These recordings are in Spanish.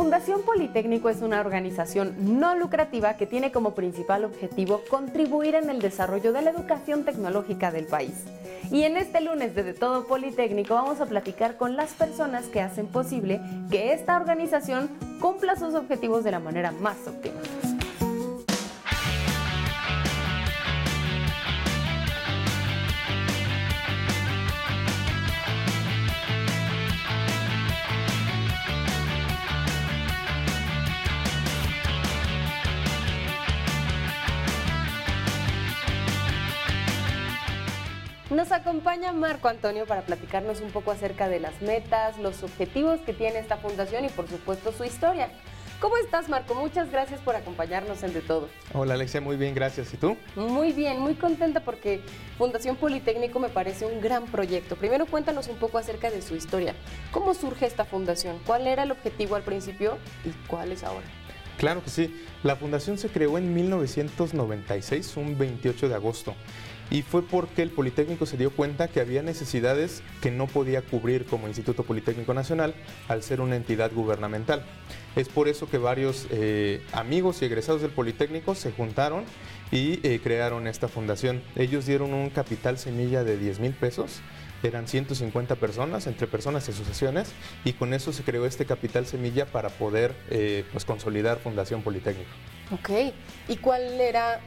Fundación Politécnico es una organización no lucrativa que tiene como principal objetivo contribuir en el desarrollo de la educación tecnológica del país. Y en este lunes de, de Todo Politécnico vamos a platicar con las personas que hacen posible que esta organización cumpla sus objetivos de la manera más óptima. Nos acompaña Marco Antonio para platicarnos un poco acerca de las metas, los objetivos que tiene esta fundación y por supuesto su historia. ¿Cómo estás, Marco? Muchas gracias por acompañarnos en De Todo. Hola, Alexia, muy bien, gracias. ¿Y tú? Muy bien, muy contenta porque Fundación Politécnico me parece un gran proyecto. Primero cuéntanos un poco acerca de su historia. ¿Cómo surge esta fundación? ¿Cuál era el objetivo al principio y cuál es ahora? Claro que sí. La fundación se creó en 1996, un 28 de agosto y fue porque el Politécnico se dio cuenta que había necesidades que no podía cubrir como Instituto Politécnico Nacional al ser una entidad gubernamental. Es por eso que varios eh, amigos y egresados del Politécnico se juntaron y eh, crearon esta fundación. Ellos dieron un capital semilla de 10 mil pesos eran 150 personas, entre personas y asociaciones, y con eso se creó este capital semilla para poder eh, pues, consolidar Fundación Politécnico. Ok, ¿y cuál era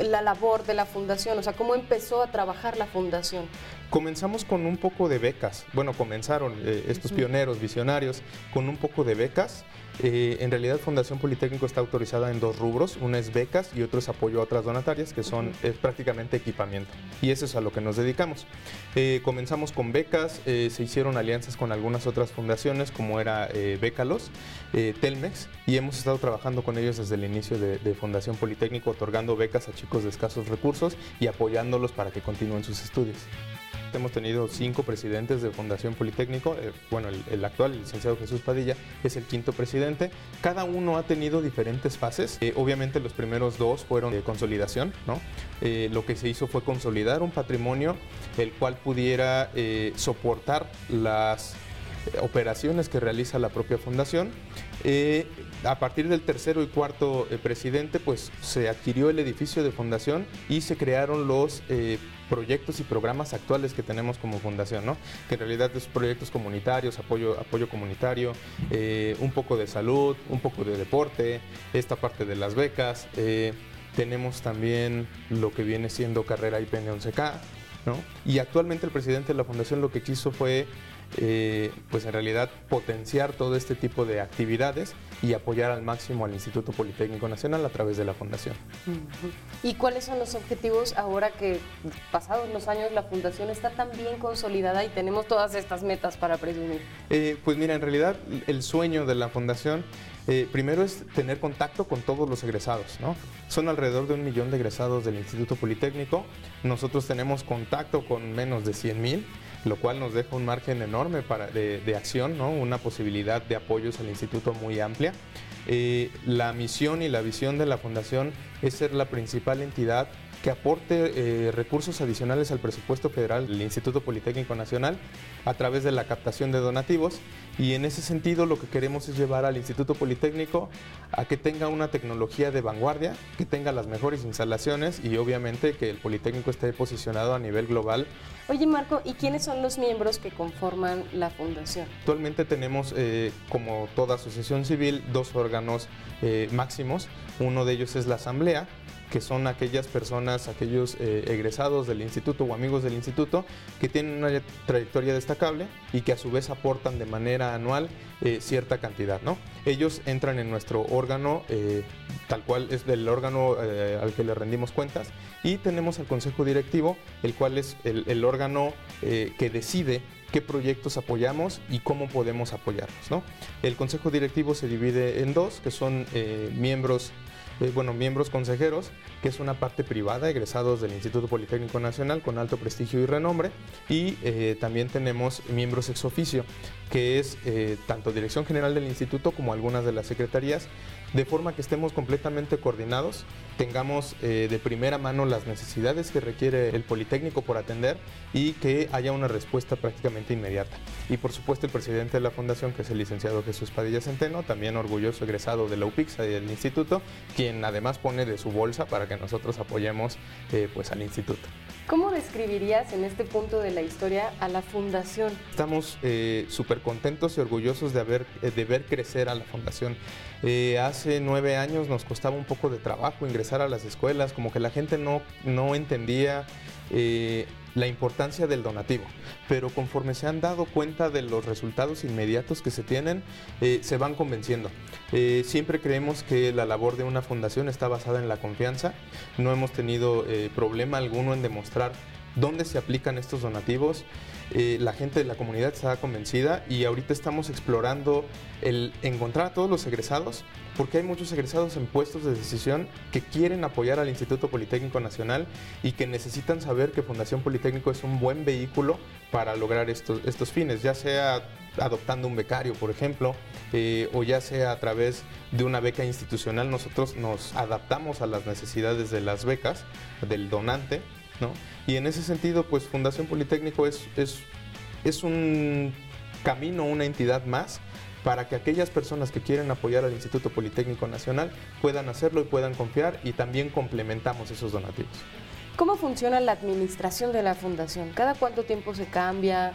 la labor de la fundación? O sea, ¿cómo empezó a trabajar la fundación? Comenzamos con un poco de becas. Bueno, comenzaron eh, estos pioneros, visionarios, con un poco de becas eh, en realidad Fundación Politécnico está autorizada en dos rubros, una es becas y otro es apoyo a otras donatarias, que son es prácticamente equipamiento. Y eso es a lo que nos dedicamos. Eh, comenzamos con becas, eh, se hicieron alianzas con algunas otras fundaciones, como era Becalos, Telmex, y hemos estado trabajando con ellos desde el inicio de, de Fundación Politécnico, otorgando becas a chicos de escasos recursos y apoyándolos para que continúen sus estudios. Hemos tenido cinco presidentes de Fundación Politécnico. Eh, bueno, el, actual, el licenciado Jesús Padilla, es el quinto presidente. Cada uno ha tenido diferentes fases. Eh, obviamente los primeros dos fueron de consolidación, ¿no? Eh, lo que se hizo fue consolidar un patrimonio el cual pudiera soportar las operaciones que realiza la propia fundación. a partir del tercero y cuarto presidente, pues se adquirió el edificio de fundación y se crearon los proyectos y programas actuales que tenemos como fundación, ¿no? que en realidad es proyectos comunitarios, apoyo, apoyo comunitario, eh, un poco de salud, un poco de deporte, esta parte de las becas, eh, tenemos también lo que viene siendo carrera IPN 11K, ¿no? y actualmente el presidente de la fundación lo que quiso fue eh, pues en realidad potenciar todo este tipo de actividades y apoyar al máximo al Instituto Politécnico Nacional a través de la Fundación. ¿Y cuáles son los objetivos ahora que pasados los años la Fundación está tan bien consolidada y tenemos todas estas metas para presumir? Eh, pues mira, en realidad el sueño de la Fundación eh, primero es tener contacto con todos los egresados, ¿no? Son alrededor de un millón de egresados del Instituto Politécnico. Nosotros tenemos contacto con menos de 100 mil lo cual nos deja un margen enorme para, de, acción, ¿no? una posibilidad de apoyos al instituto muy amplia. Eh, la misión y la visión de la Fundación es ser la principal entidad que aporte eh, recursos adicionales al presupuesto federal del Instituto Politécnico Nacional a través de la captación de donativos y en ese sentido lo que queremos es llevar al Instituto Politécnico a que tenga una tecnología de vanguardia, que tenga las mejores instalaciones y obviamente que el Politécnico esté posicionado a nivel global. Oye Marco, ¿y quiénes son los miembros que conforman la fundación? Actualmente tenemos, eh, como toda asociación civil, dos órganos eh, máximos. Uno de ellos es la Asamblea, que son aquellas personas, aquellos eh, egresados del instituto o amigos del instituto que tienen una trayectoria destacable y que a su vez aportan de manera anual eh, cierta cantidad. ¿no? Ellos entran en nuestro órgano, eh, tal cual es del órgano al que le rendimos cuentas, y tenemos al consejo directivo, el cual es el, el órgano que decide qué proyectos apoyamos y cómo podemos apoyarlos. ¿no? El consejo directivo se divide en dos, que son miembros bueno, miembros consejeros, que es una parte privada, egresados del Instituto Politécnico Nacional con alto prestigio y renombre, y eh, también tenemos miembros ex oficio, que es eh, tanto Dirección General del Instituto como algunas de las secretarías, de forma que estemos completamente coordinados, tengamos de primera mano las necesidades que requiere el Politécnico por atender y que haya una respuesta prácticamente inmediata. Y por supuesto el presidente de la Fundación, que es el licenciado Jesús Padilla Centeno, también orgulloso egresado de la UPIXA y del Instituto, quien además pone de su bolsa para que nosotros apoyemos eh, pues al instituto. ¿Cómo describirías en este punto de la historia a la fundación? Estamos eh, súper contentos y orgullosos de, haber, eh, de ver crecer a la fundación. hace nueve años nos costaba un poco de trabajo ingresar a las escuelas, como que la gente no, no entendía la importancia del donativo, pero conforme se han dado cuenta de los resultados inmediatos que se tienen, eh, se van convenciendo. Eh, siempre creemos que la labor de una fundación está basada en la confianza, no hemos tenido eh, problema alguno en demostrar dónde se aplican estos donativos. Eh, la gente de la comunidad está convencida y ahorita estamos explorando el encontrar a todos los egresados, porque hay muchos egresados en puestos de decisión que quieren apoyar al Instituto Politécnico Nacional y que necesitan saber que Fundación Politécnico es un buen vehículo para lograr estos, fines, ya sea adoptando un becario, por ejemplo, eh, o ya sea a través de una beca institucional, nosotros nos adaptamos a las necesidades de las becas, del donante, ¿no? Y en ese sentido, pues Fundación Politécnico es, es, es un camino, una entidad más para que aquellas personas que quieren apoyar al Instituto Politécnico Nacional puedan hacerlo y puedan confiar y también complementamos esos donativos. ¿Cómo funciona la administración de la fundación? ¿Cada cuánto tiempo se cambia?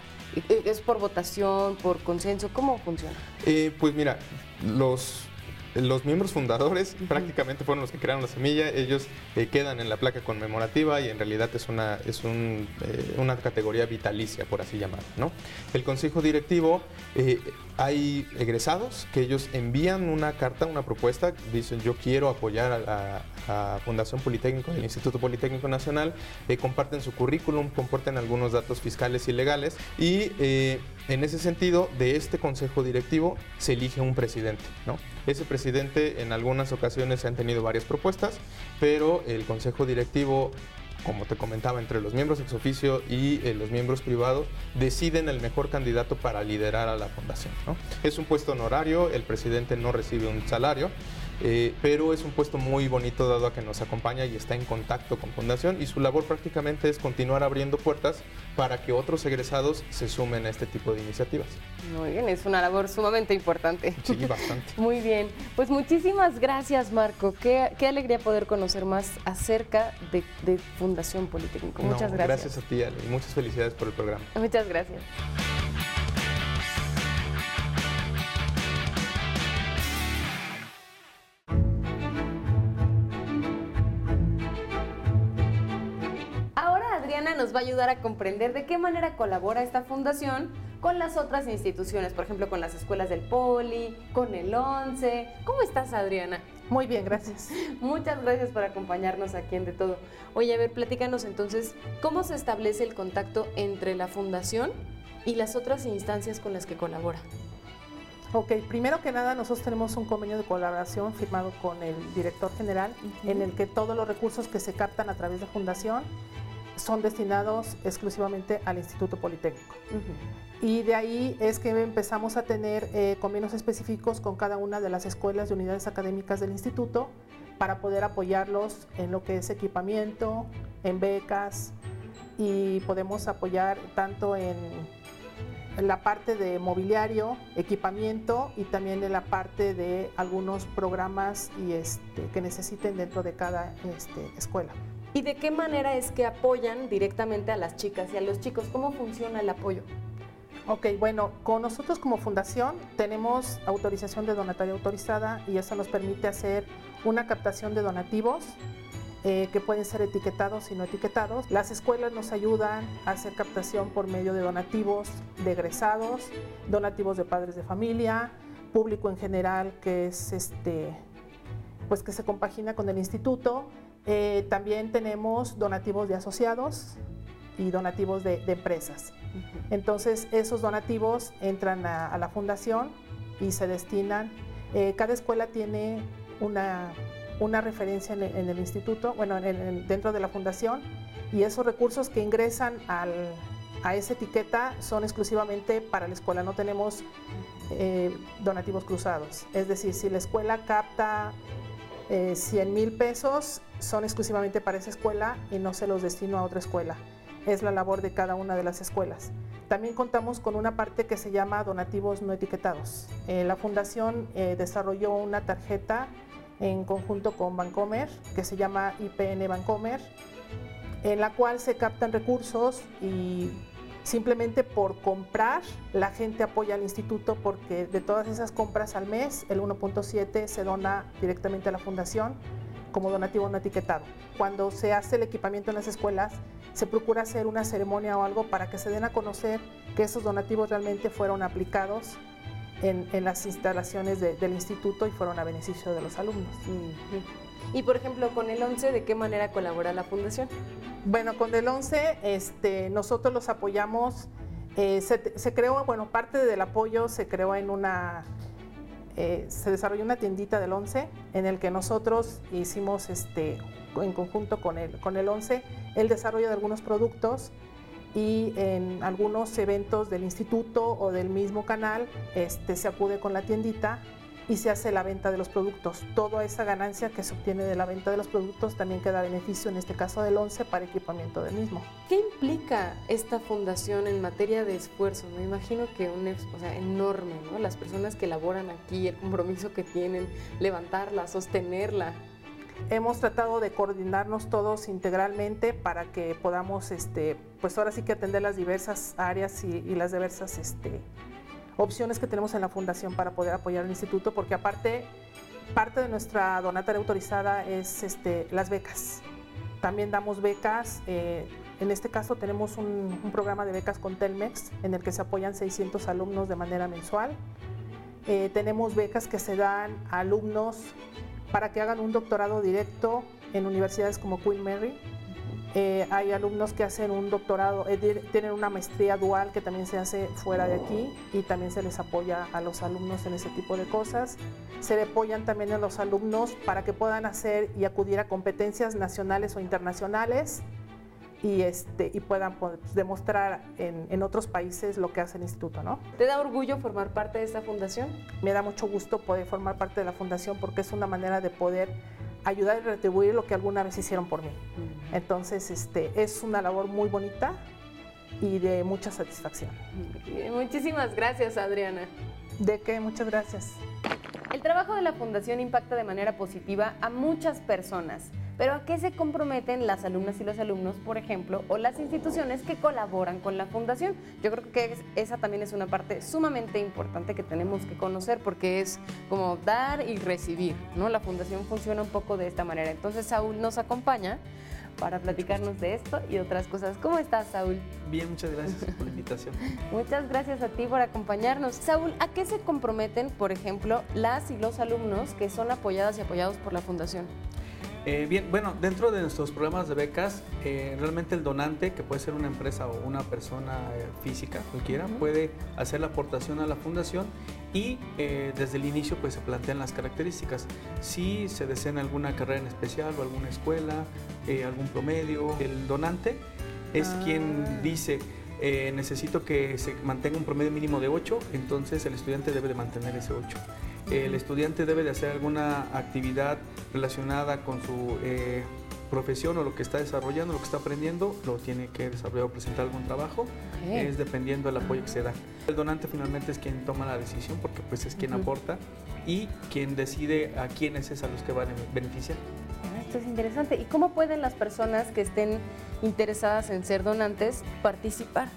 ¿Es por votación, por consenso? ¿Cómo funciona? Eh, pues mira, los los miembros fundadores prácticamente fueron los que crearon la semilla, ellos eh, quedan en la placa conmemorativa y en realidad es una, es un, eh, una categoría vitalicia, por así llamar. ¿no? El consejo directivo, eh, hay egresados que ellos envían una carta, una propuesta, dicen yo quiero apoyar a la Fundación Politécnico del Instituto Politécnico Nacional, comparten su currículum, comparten algunos datos fiscales y legales y en ese sentido, de este consejo directivo se elige un presidente. ¿no? Ese presidente en algunas ocasiones han tenido varias propuestas, pero el consejo directivo como te comentaba, entre los miembros ex oficio y eh, los miembros privados, deciden el mejor candidato para liderar a la fundación. Es un puesto honorario, el presidente no recibe un salario, eh, pero es un puesto muy bonito dado a que nos acompaña y está en contacto con Fundación y su labor prácticamente es continuar abriendo puertas para que otros egresados se sumen a este tipo de iniciativas. Muy bien, es una labor sumamente importante. Sí, bastante. muy bien, pues muchísimas gracias Marco, qué, qué alegría poder conocer más acerca de, Fundación Politécnico. Muchas gracias. Gracias a ti Ale, y muchas felicidades por el programa. Muchas gracias. Nos va a ayudar a comprender de qué manera colabora esta fundación con las otras instituciones, por ejemplo, con las escuelas del Poli, con el ONCE. ¿Cómo estás, Adriana? Muy bien, gracias. Muchas gracias por acompañarnos aquí en De Todo. Oye, a ver, platícanos entonces, ¿cómo se establece el contacto entre la fundación y las otras instancias con las que colabora? Ok, primero que nada nosotros tenemos un convenio de colaboración firmado con el director general en el que todos los recursos que se captan a través de fundación son destinados exclusivamente al Instituto Politécnico. Y de ahí es que empezamos a tener eh, convenios específicos con cada una de las escuelas y unidades académicas del instituto para poder apoyarlos en lo que es equipamiento, en becas y podemos apoyar tanto en, la parte de mobiliario, equipamiento y también en la parte de algunos programas y este, que necesiten dentro de cada este, escuela. ¿Y de qué manera es que apoyan directamente a las chicas y a los chicos? ¿Cómo funciona el apoyo? Ok, bueno, con nosotros como fundación tenemos autorización de donataria autorizada y eso nos permite hacer una captación de donativos eh, que pueden ser etiquetados y no etiquetados. Las escuelas nos ayudan a hacer captación por medio de donativos de egresados, donativos de padres de familia, público en general que es este, pues que se compagina con el instituto eh, también tenemos donativos de asociados y donativos de, empresas. Entonces, esos donativos entran a, la fundación y se destinan. Eh, cada escuela tiene una, una referencia en el, instituto, bueno, dentro de la fundación, y esos recursos que ingresan a esa etiqueta son exclusivamente para la escuela, no tenemos eh, donativos cruzados. Es decir, si la escuela capta 100 eh, mil pesos, son exclusivamente para esa escuela y no se los destino a otra escuela. Es la labor de cada una de las escuelas. También contamos con una parte que se llama donativos no etiquetados. Eh, la fundación desarrolló una tarjeta en conjunto con Bancomer, que se llama IPN Bancomer, en la cual se captan recursos y simplemente por comprar la gente apoya al instituto porque de todas esas compras al mes el 1.7 se dona directamente a la fundación como donativo no etiquetado. Cuando se hace el equipamiento en las escuelas, se procura hacer una ceremonia o algo para que se den a conocer que esos donativos realmente fueron aplicados en, las instalaciones del instituto y fueron a beneficio de los alumnos. Y por ejemplo, con el 11, ¿de qué manera colabora la fundación? Bueno, con el 11 este, nosotros los apoyamos, eh, se, creó, bueno, parte del apoyo se creó en una, eh, se desarrolló una tiendita del 11 en el que nosotros hicimos este, en conjunto con el, con el 11 el desarrollo de algunos productos y en algunos eventos del instituto o del mismo canal este, se acude con la tiendita y se hace la venta de los productos. Toda esa ganancia que se obtiene de la venta de los productos también queda beneficio, en este caso del 11, para equipamiento del mismo. ¿Qué implica esta fundación en materia de esfuerzo? Me imagino que un o sea, enorme, ¿no? Las personas que laboran aquí, el compromiso que tienen, levantarla, sostenerla. Hemos tratado de coordinarnos todos integralmente para que podamos, este, pues ahora sí que atender las diversas áreas y, las diversas este, opciones que tenemos en la fundación para poder apoyar al instituto, porque aparte, parte de nuestra donataria autorizada es este, las becas. También damos becas, eh, en este caso tenemos un, programa de becas con Telmex, en el que se apoyan 600 alumnos de manera mensual. Eh, tenemos becas que se dan a alumnos para que hagan un doctorado directo en universidades como Queen Mary. Eh, hay alumnos que hacen un doctorado, eh, tienen una maestría dual que también se hace fuera de aquí y también se les apoya a los alumnos en ese tipo de cosas. Se le apoyan también a los alumnos para que puedan hacer y acudir a competencias nacionales o internacionales y, este, y puedan pues, demostrar en, en, otros países lo que hace el instituto. ¿no? ¿Te da orgullo formar parte de esta fundación? Me da mucho gusto poder formar parte de la fundación porque es una manera de poder ayudar y retribuir lo que alguna vez hicieron por mí. Entonces, este, es una labor muy bonita y de mucha satisfacción. Muchísimas gracias, Adriana. ¿De qué? Muchas gracias. El trabajo de la Fundación impacta de manera positiva a muchas personas pero ¿a qué se comprometen las alumnas y los alumnos, por ejemplo, o las instituciones que colaboran con la fundación? Yo creo que esa también es una parte sumamente importante que tenemos que conocer porque es como dar y recibir, ¿no? La fundación funciona un poco de esta manera. Entonces Saúl nos acompaña para platicarnos de esto y otras cosas. ¿Cómo estás, Saúl? Bien, muchas gracias por la invitación. muchas gracias a ti por acompañarnos. Saúl, ¿a qué se comprometen, por ejemplo, las y los alumnos que son apoyadas y apoyados por la Fundación? Eh, bien, bueno, dentro de nuestros programas de becas, eh, realmente el donante, que puede ser una empresa o una persona eh, física, cualquiera, puede hacer la aportación a la fundación y desde el inicio pues se plantean las características. Si se desea alguna carrera en especial o alguna escuela, algún promedio, el donante es ah. quien dice necesito que se mantenga un promedio mínimo de 8, entonces el estudiante debe de mantener ese 8 el estudiante debe de hacer alguna actividad relacionada con su eh, profesión o lo que está desarrollando, lo que está aprendiendo, lo tiene que desarrollar o presentar algún trabajo, es dependiendo del apoyo que se da. El donante finalmente es quien toma la decisión porque pues es quien aporta y quien decide a quiénes es a los que van a beneficiar. Ah, esto es interesante. ¿Y cómo pueden las personas que estén interesadas en ser donantes participar?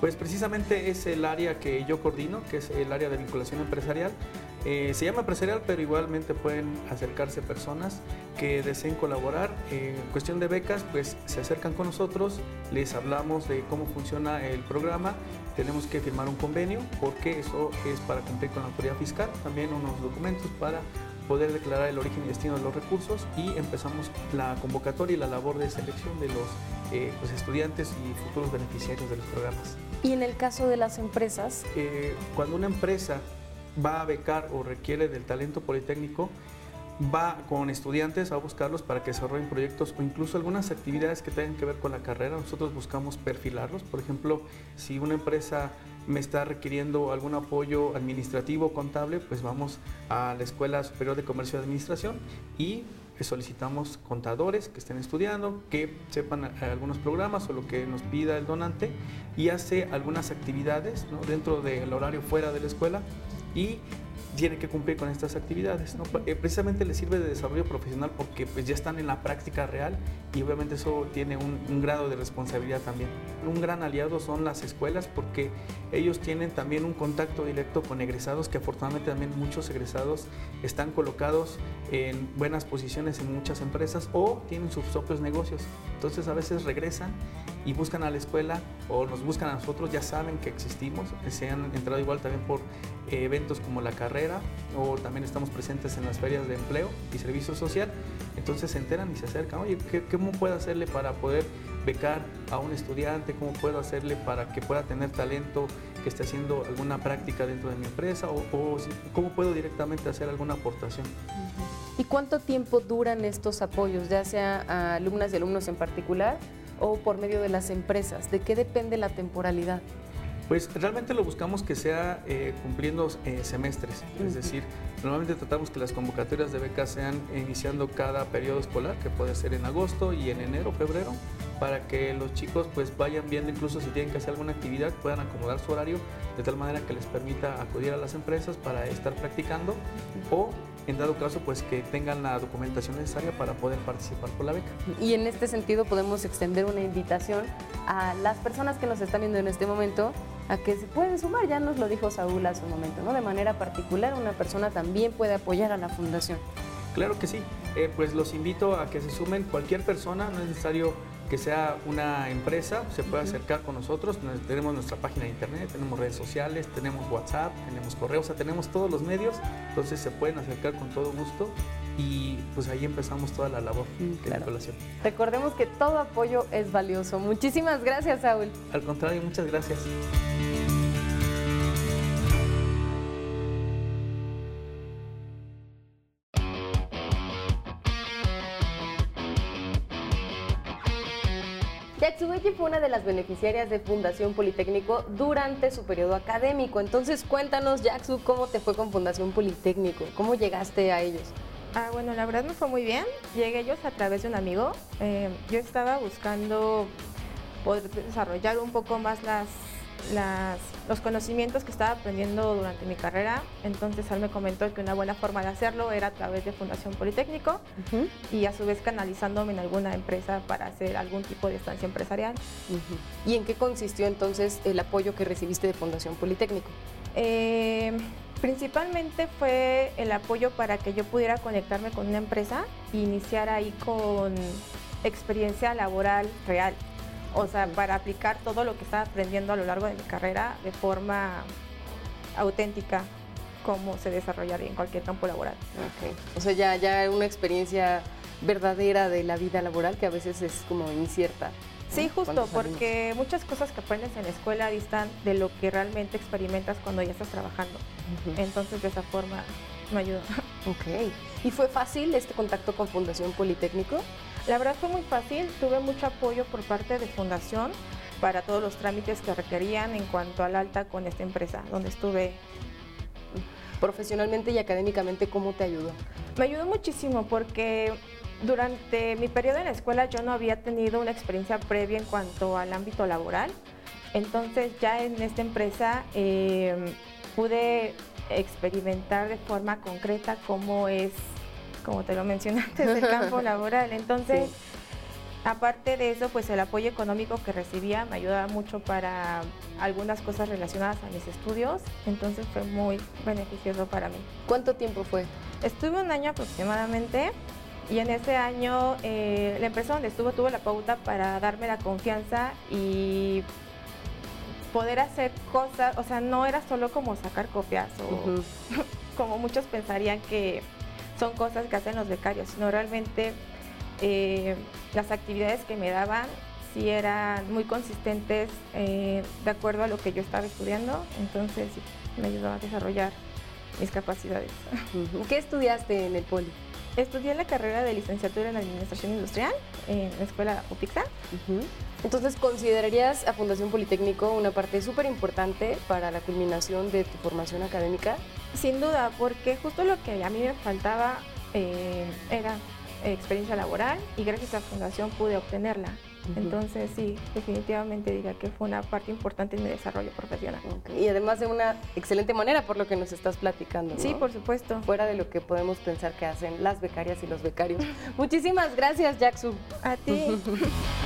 Pues precisamente es el área que yo coordino, que es el área de vinculación empresarial. Eh, se llama empresarial, pero igualmente pueden acercarse personas que deseen colaborar. en cuestión de becas, pues se acercan con nosotros, les hablamos de cómo funciona el programa, tenemos que firmar un convenio porque eso es para cumplir con la autoridad fiscal, también unos documentos para poder declarar el origen y destino de los recursos y empezamos la convocatoria y la labor de selección de los eh, pues, estudiantes y futuros beneficiarios de los programas. ¿Y en el caso de las empresas? Eh, cuando una empresa va a becar o requiere del talento politécnico, va con estudiantes a buscarlos para que desarrollen proyectos o incluso algunas actividades que tengan que ver con la carrera. Nosotros buscamos perfilarlos. Por ejemplo, si una empresa me está requiriendo algún apoyo administrativo, contable, pues vamos a la Escuela Superior de Comercio y Administración y solicitamos contadores que estén estudiando, que sepan algunos programas o lo que nos pida el donante y hace algunas actividades dentro del horario fuera de la escuela y tiene que cumplir con estas actividades. Eh, precisamente les sirve de desarrollo profesional porque pues, ya están en la práctica real y obviamente eso tiene un, grado de responsabilidad también. Un gran aliado son las escuelas porque ellos tienen también un contacto directo con egresados que afortunadamente también muchos egresados están colocados en buenas posiciones en muchas empresas o tienen sus propios negocios. Entonces a veces regresan y buscan a la escuela o nos buscan a nosotros, ya saben que existimos, se han entrado igual también por eventos como la carrera o también estamos presentes en las ferias de empleo y servicio social, entonces se enteran y se acercan, oye, ¿cómo puedo hacerle para poder becar a un estudiante? ¿Cómo puedo hacerle para que pueda tener talento, que esté haciendo alguna práctica dentro de mi empresa o, cómo puedo directamente hacer alguna aportación? ¿Y cuánto tiempo duran estos apoyos, ya sea a alumnas y alumnos en particular o por medio de las empresas? ¿De qué depende la temporalidad? Pues realmente lo buscamos que sea eh, cumpliendo eh, semestres, es decir, normalmente tratamos que las convocatorias de becas sean iniciando cada periodo escolar, que puede ser en agosto y en enero, febrero, para que los chicos pues vayan viendo incluso si tienen que hacer alguna actividad, puedan acomodar su horario de tal manera que les permita acudir a las empresas para estar practicando o en dado caso pues que tengan la documentación necesaria para poder participar por la beca. Y en este sentido podemos extender una invitación a las personas que nos están viendo en este momento a que se pueden sumar, ya nos lo dijo Saúl hace un momento, ¿no? De manera particular una persona también puede apoyar a la fundación. Claro que sí, eh, pues los invito a que se sumen cualquier persona, no es necesario que sea una empresa, se puede acercar con nosotros. Tenemos nuestra página de internet, tenemos redes sociales, tenemos WhatsApp, tenemos correo, o sea, tenemos todos los medios, entonces se pueden acercar con todo gusto y pues ahí empezamos toda la labor de la población. Recordemos que todo apoyo es valioso. Muchísimas gracias, Saúl. Al contrario, muchas gracias. Yaxubelli fue una de las beneficiarias de Fundación Politécnico durante su periodo académico. Entonces, cuéntanos, Yaxu, ¿cómo te fue con Fundación Politécnico? ¿Cómo llegaste a ellos? Ah, bueno, la verdad me fue muy bien. Llegué a ellos a través de un amigo. Eh, yo estaba buscando poder desarrollar un poco más las los conocimientos que estaba aprendiendo durante mi carrera. Entonces él me comentó que una buena forma de hacerlo era a través de Fundación Politécnico y a su vez canalizándome en alguna empresa para hacer algún tipo de estancia empresarial. ¿Y en qué consistió entonces el apoyo que recibiste de Fundación Politécnico? Eh, principalmente fue el apoyo para que yo pudiera conectarme con una empresa e iniciar ahí con experiencia laboral real o sea, para aplicar todo lo que estaba aprendiendo a lo largo de mi carrera de forma auténtica, como se desarrollaría en cualquier campo laboral. O sea, ya, ya una experiencia verdadera de la vida laboral que a veces es como incierta. Sí, justo, porque muchas cosas que aprendes en la escuela distan de lo que realmente experimentas cuando ya estás trabajando. Entonces, de esa forma, me ayudó. Ok. ¿Y fue fácil este contacto con Fundación Politécnico? La verdad fue muy fácil, tuve mucho apoyo por parte de Fundación para todos los trámites que requerían en cuanto al alta con esta empresa, donde estuve profesionalmente y académicamente, ¿cómo te ayudó? Me ayudó muchísimo porque durante mi periodo en la escuela yo no había tenido una experiencia previa en cuanto al ámbito laboral. Entonces ya en esta empresa eh, pude experimentar de forma concreta cómo es como te lo mencioné antes, del campo laboral. Entonces, aparte de eso, pues el apoyo económico que recibía me ayudaba mucho para algunas cosas relacionadas a mis estudios, entonces fue muy beneficioso para mí. ¿Cuánto tiempo fue? Estuve un año aproximadamente y en ese año eh, la empresa donde estuve tuvo la pauta para darme la confianza y poder hacer cosas, o sea, no era solo como sacar copias o como muchos pensarían que son cosas que hacen los becarios, sino realmente eh, las actividades que me daban sí eran muy consistentes eh, de acuerdo a lo que yo estaba estudiando, entonces me ayudó a desarrollar mis capacidades. ¿Qué estudiaste en el poli? Estudié la carrera de licenciatura en Administración Industrial en la Escuela UPIXA. Entonces, ¿considerarías a Fundación Politécnico una parte súper importante para la culminación de tu formación académica? Sin duda, porque justo lo que a mí me faltaba eh, era experiencia laboral y gracias a Fundación pude obtenerla. Entonces sí, definitivamente diría que fue una parte importante en mi desarrollo profesional. Y además de una excelente manera por lo que nos estás platicando. Sí, por supuesto. Fuera de lo que podemos pensar que hacen las becarias y los becarios. Muchísimas gracias, Jackson. A ti.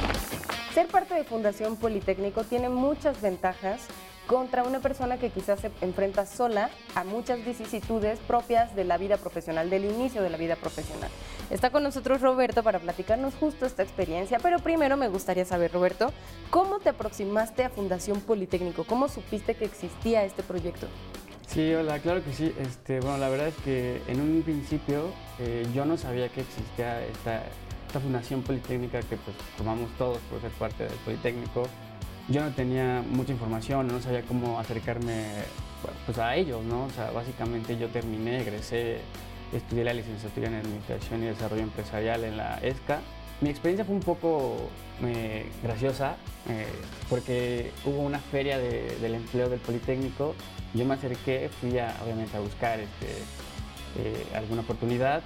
Ser parte de Fundación Politécnico tiene muchas ventajas contra una persona que quizás se enfrenta sola a muchas vicisitudes propias de la vida profesional, del inicio de la vida profesional. Está con nosotros Roberto para platicarnos justo esta experiencia, pero primero me gustaría saber, Roberto, ¿cómo te aproximaste a Fundación Politécnico? ¿Cómo supiste que existía este proyecto? Sí, hola, claro que sí. Este, bueno, la verdad es que en un principio eh, yo no sabía que existía esta, esta Fundación Politécnica que pues formamos todos por ser parte del Politécnico yo no tenía mucha información, no sabía cómo acercarme pues, a ellos, ¿no? Básicamente yo terminé, egresé, estudié la licenciatura en Administración y Desarrollo Empresarial en la ESCA. Mi experiencia fue un poco eh, graciosa eh, porque hubo una feria del empleo del Politécnico. Yo me acerqué, fui a, obviamente a buscar este, eh, alguna oportunidad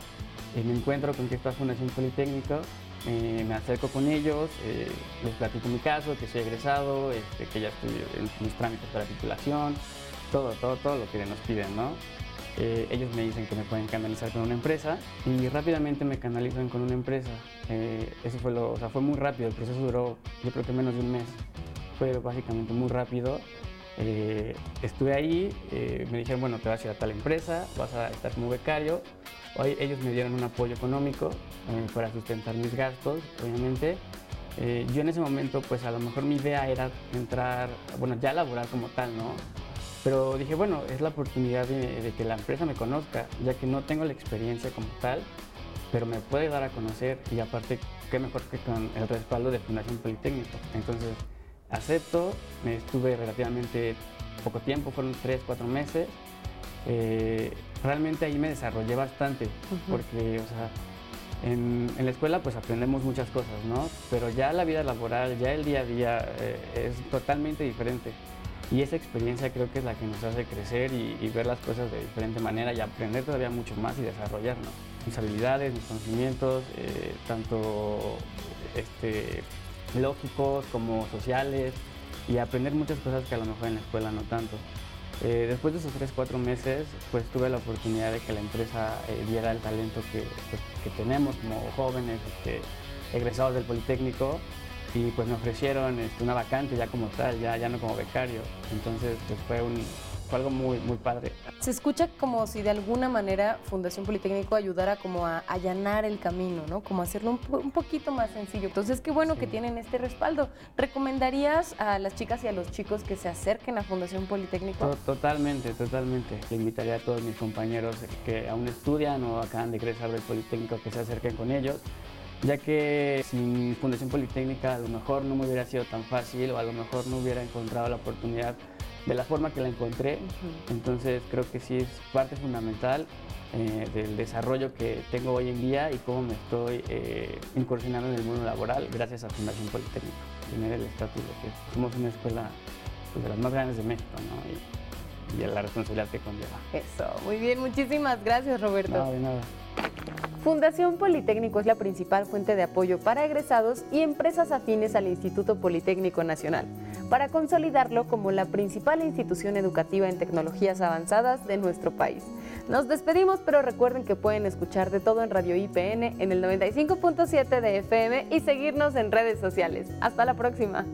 y me encuentro con que esta Fundación Politécnico eh, me acerco con ellos, eh, les platico mi caso, que soy egresado, este, que ya estoy en mis trámites para titulación, todo, todo, todo lo que nos piden, ¿no? Eh, ellos me dicen que me pueden canalizar con una empresa y rápidamente me canalizan con una empresa. eso fue lo, o sea, fue muy rápido, el proceso duró yo creo que menos de un mes. Fue básicamente muy rápido. Estuve ahí, me dijeron, bueno, te vas a ir a tal empresa, vas a estar como becario, Hoy ellos me dieron un apoyo económico eh, para sustentar mis gastos, obviamente. Eh, yo en ese momento, pues a lo mejor mi idea era entrar, bueno, ya laborar como tal, ¿no? Pero dije, bueno, es la oportunidad de, que la empresa me conozca, ya que no tengo la experiencia como tal, pero me puede dar a conocer y aparte, qué mejor que con el respaldo de Fundación Politécnico. Entonces, acepto, me estuve relativamente poco tiempo, fueron tres, cuatro meses, eh, realmente ahí me desarrollé bastante, porque, o sea, en, la escuela pues aprendemos muchas cosas, ¿no? Pero ya la vida laboral, ya el día a día eh, es totalmente diferente. Y esa experiencia creo que es la que nos hace crecer y, ver las cosas de diferente manera y aprender todavía mucho más y desarrollarnos. Mis habilidades, mis conocimientos, eh, tanto este, lógicos como sociales y aprender muchas cosas que a lo mejor en la escuela no tanto. Eh, después de esos 3-4 meses, pues tuve la oportunidad de que la empresa eh, diera el talento que, pues, que tenemos como jóvenes este, egresados del Politécnico y pues me ofrecieron este, una vacante ya como tal, ya, ya no como becario. Entonces pues fue un, fue algo muy, muy padre. Se escucha como si de alguna manera Fundación Politécnico ayudara como a allanar el camino, ¿no? Como hacerlo un, poquito más sencillo. Entonces, qué bueno que tienen este respaldo. ¿Recomendarías a las chicas y a los chicos que se acerquen a Fundación Politécnico? Totalmente, totalmente. Le invitaría a todos mis compañeros que aún estudian o acaban de egresar del Politécnico que se acerquen con ellos ya que sin Fundación Politécnica a lo mejor no me hubiera sido tan fácil o a lo mejor no hubiera encontrado la oportunidad de la forma que la encontré. Entonces creo que sí es parte fundamental eh, del desarrollo que tengo hoy en día y cómo me estoy eh, incursionando en el mundo laboral gracias a Fundación Politécnico, tener el estatus de que somos una escuela pues, de las más grandes de México y, y la responsabilidad que conlleva. Eso, muy bien, muchísimas gracias Roberto. No, de nada. Fundación Politécnico es la principal fuente de apoyo para egresados y empresas afines al Instituto Politécnico Nacional, para consolidarlo como la principal institución educativa en tecnologías avanzadas de nuestro país. Nos despedimos, pero recuerden que pueden escuchar de todo en Radio IPN en el 95.7 de FM y seguirnos en redes sociales. Hasta la próxima.